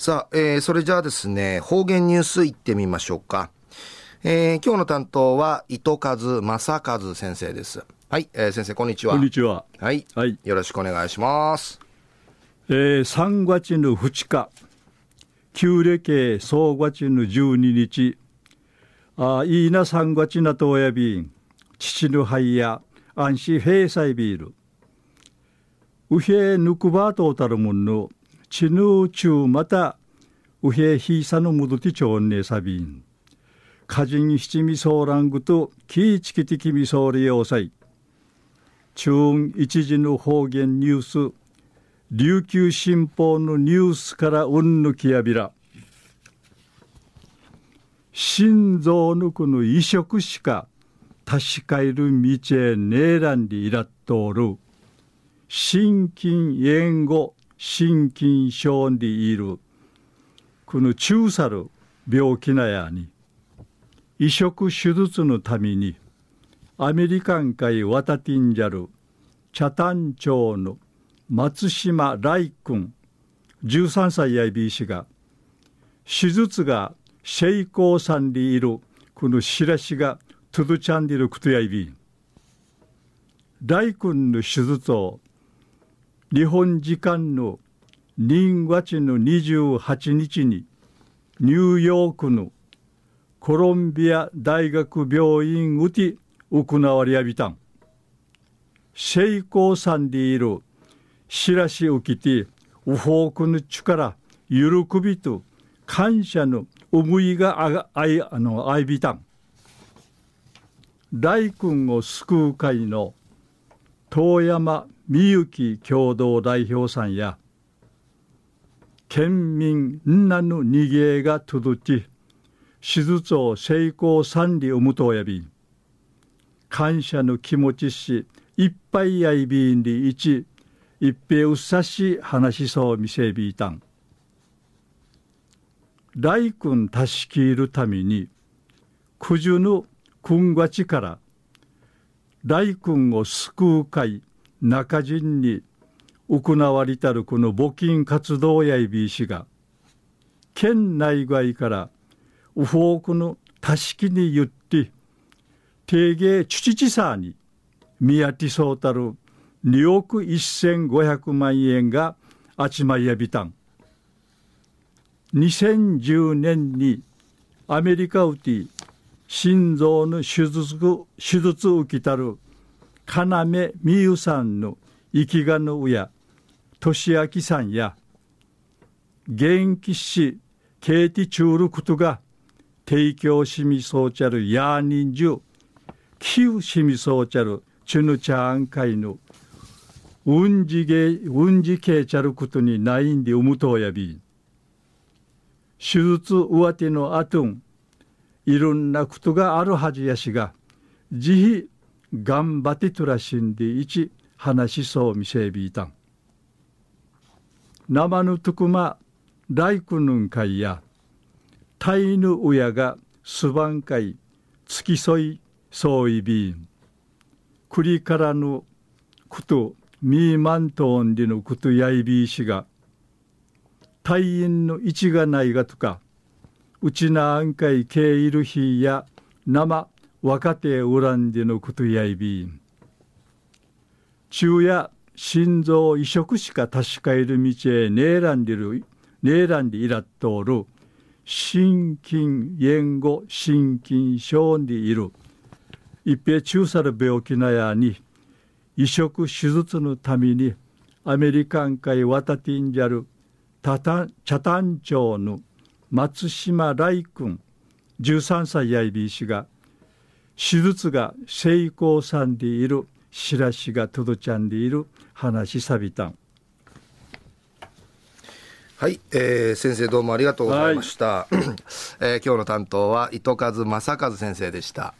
さあ、えー、それじゃあですね、方言ニュースいってみましょうか。えー、今日の担当は、糸数正和先生です。はい、えー、先生、こんにちは。こんにちは。はい。はい。よろしくお願いします。えー、3月の2日、旧暦総月の12日、あいいな3月なとおやびん、父の灰や、安心平済ビール。うへぬくばとたるもの、ちぬちゅうまたうへひさのむどてちょんねさびん。かじん七味ソーラングときいちきてきみそうりようさい。中一時の方言ニュース、琉球新報のニュースからうんぬきやびら。心臓ぬくの移植しか確かいる道へねえらんりいらっとおる。心筋炎後心筋症でいるこの中さる病気なやに移植手術のためにアメリカン海ワタティンジャル北谷町の松島来君13歳やいびいしが手術が成功さんでいるこの知らしがトゥドチャンディルクトやいび来君の手術を日本時間の2月の28日にニューヨークのコロンビア大学病院うて行われやびたん。成功さんでいるしらしうきてウフォークの力喜びと感謝の思いがああいあのあいびたん。大君を救う会の遠山みゆき共同代表さんや県民なぬ逃げが届き手術を成功三里をむとおやび感謝の気持ちしいっぱいやいびんりいち一平うっさし話しそうみせびいたん。大君たしきるために九十の君がちから大君を救う会中人に行われたるこの募金活動やいびいしが県内外からウフォークのたしきに言って定芸チチさに宮地そうたる2億1500万円があちまいやびたん。2010年にアメリカウティ心臓の手術手術受けたる要美優さんの生きがの親俊明さんや元気しケーティチュールクトが提供しみそうちゃるヤーニンジュキウしみそうちゃるチュヌチャーン会のうんじげうんじけちゃることにないんでうむとやび手術上手のあとんいろんなことがあるはずやしが慈悲頑張ってとらしんでいち話しそうみせびいたん。生ぬとくま大工ぬんかいやタイヌ親がすばんかい付き添いそういびん。くりからぬことミーマントーンでのことやいびいしが隊員の位置がないがとかうちなあんかいけいる日や生若手恨んでのことやいびん中や心臓移植しか確かいる道へねえらんでるねえらんでいらっとおる心筋炎後心筋症でいる。一平中さる病気なやに移植手術のためにアメリカン海渡ってんじゃる茶谷町の松島来君13歳やいびいしが手術が成功さんでいるしらしがとどちゃんでいる話さびたん。はい、えー、先生どうもありがとうございました、はい、えー、今日の担当は糸数正和先生でした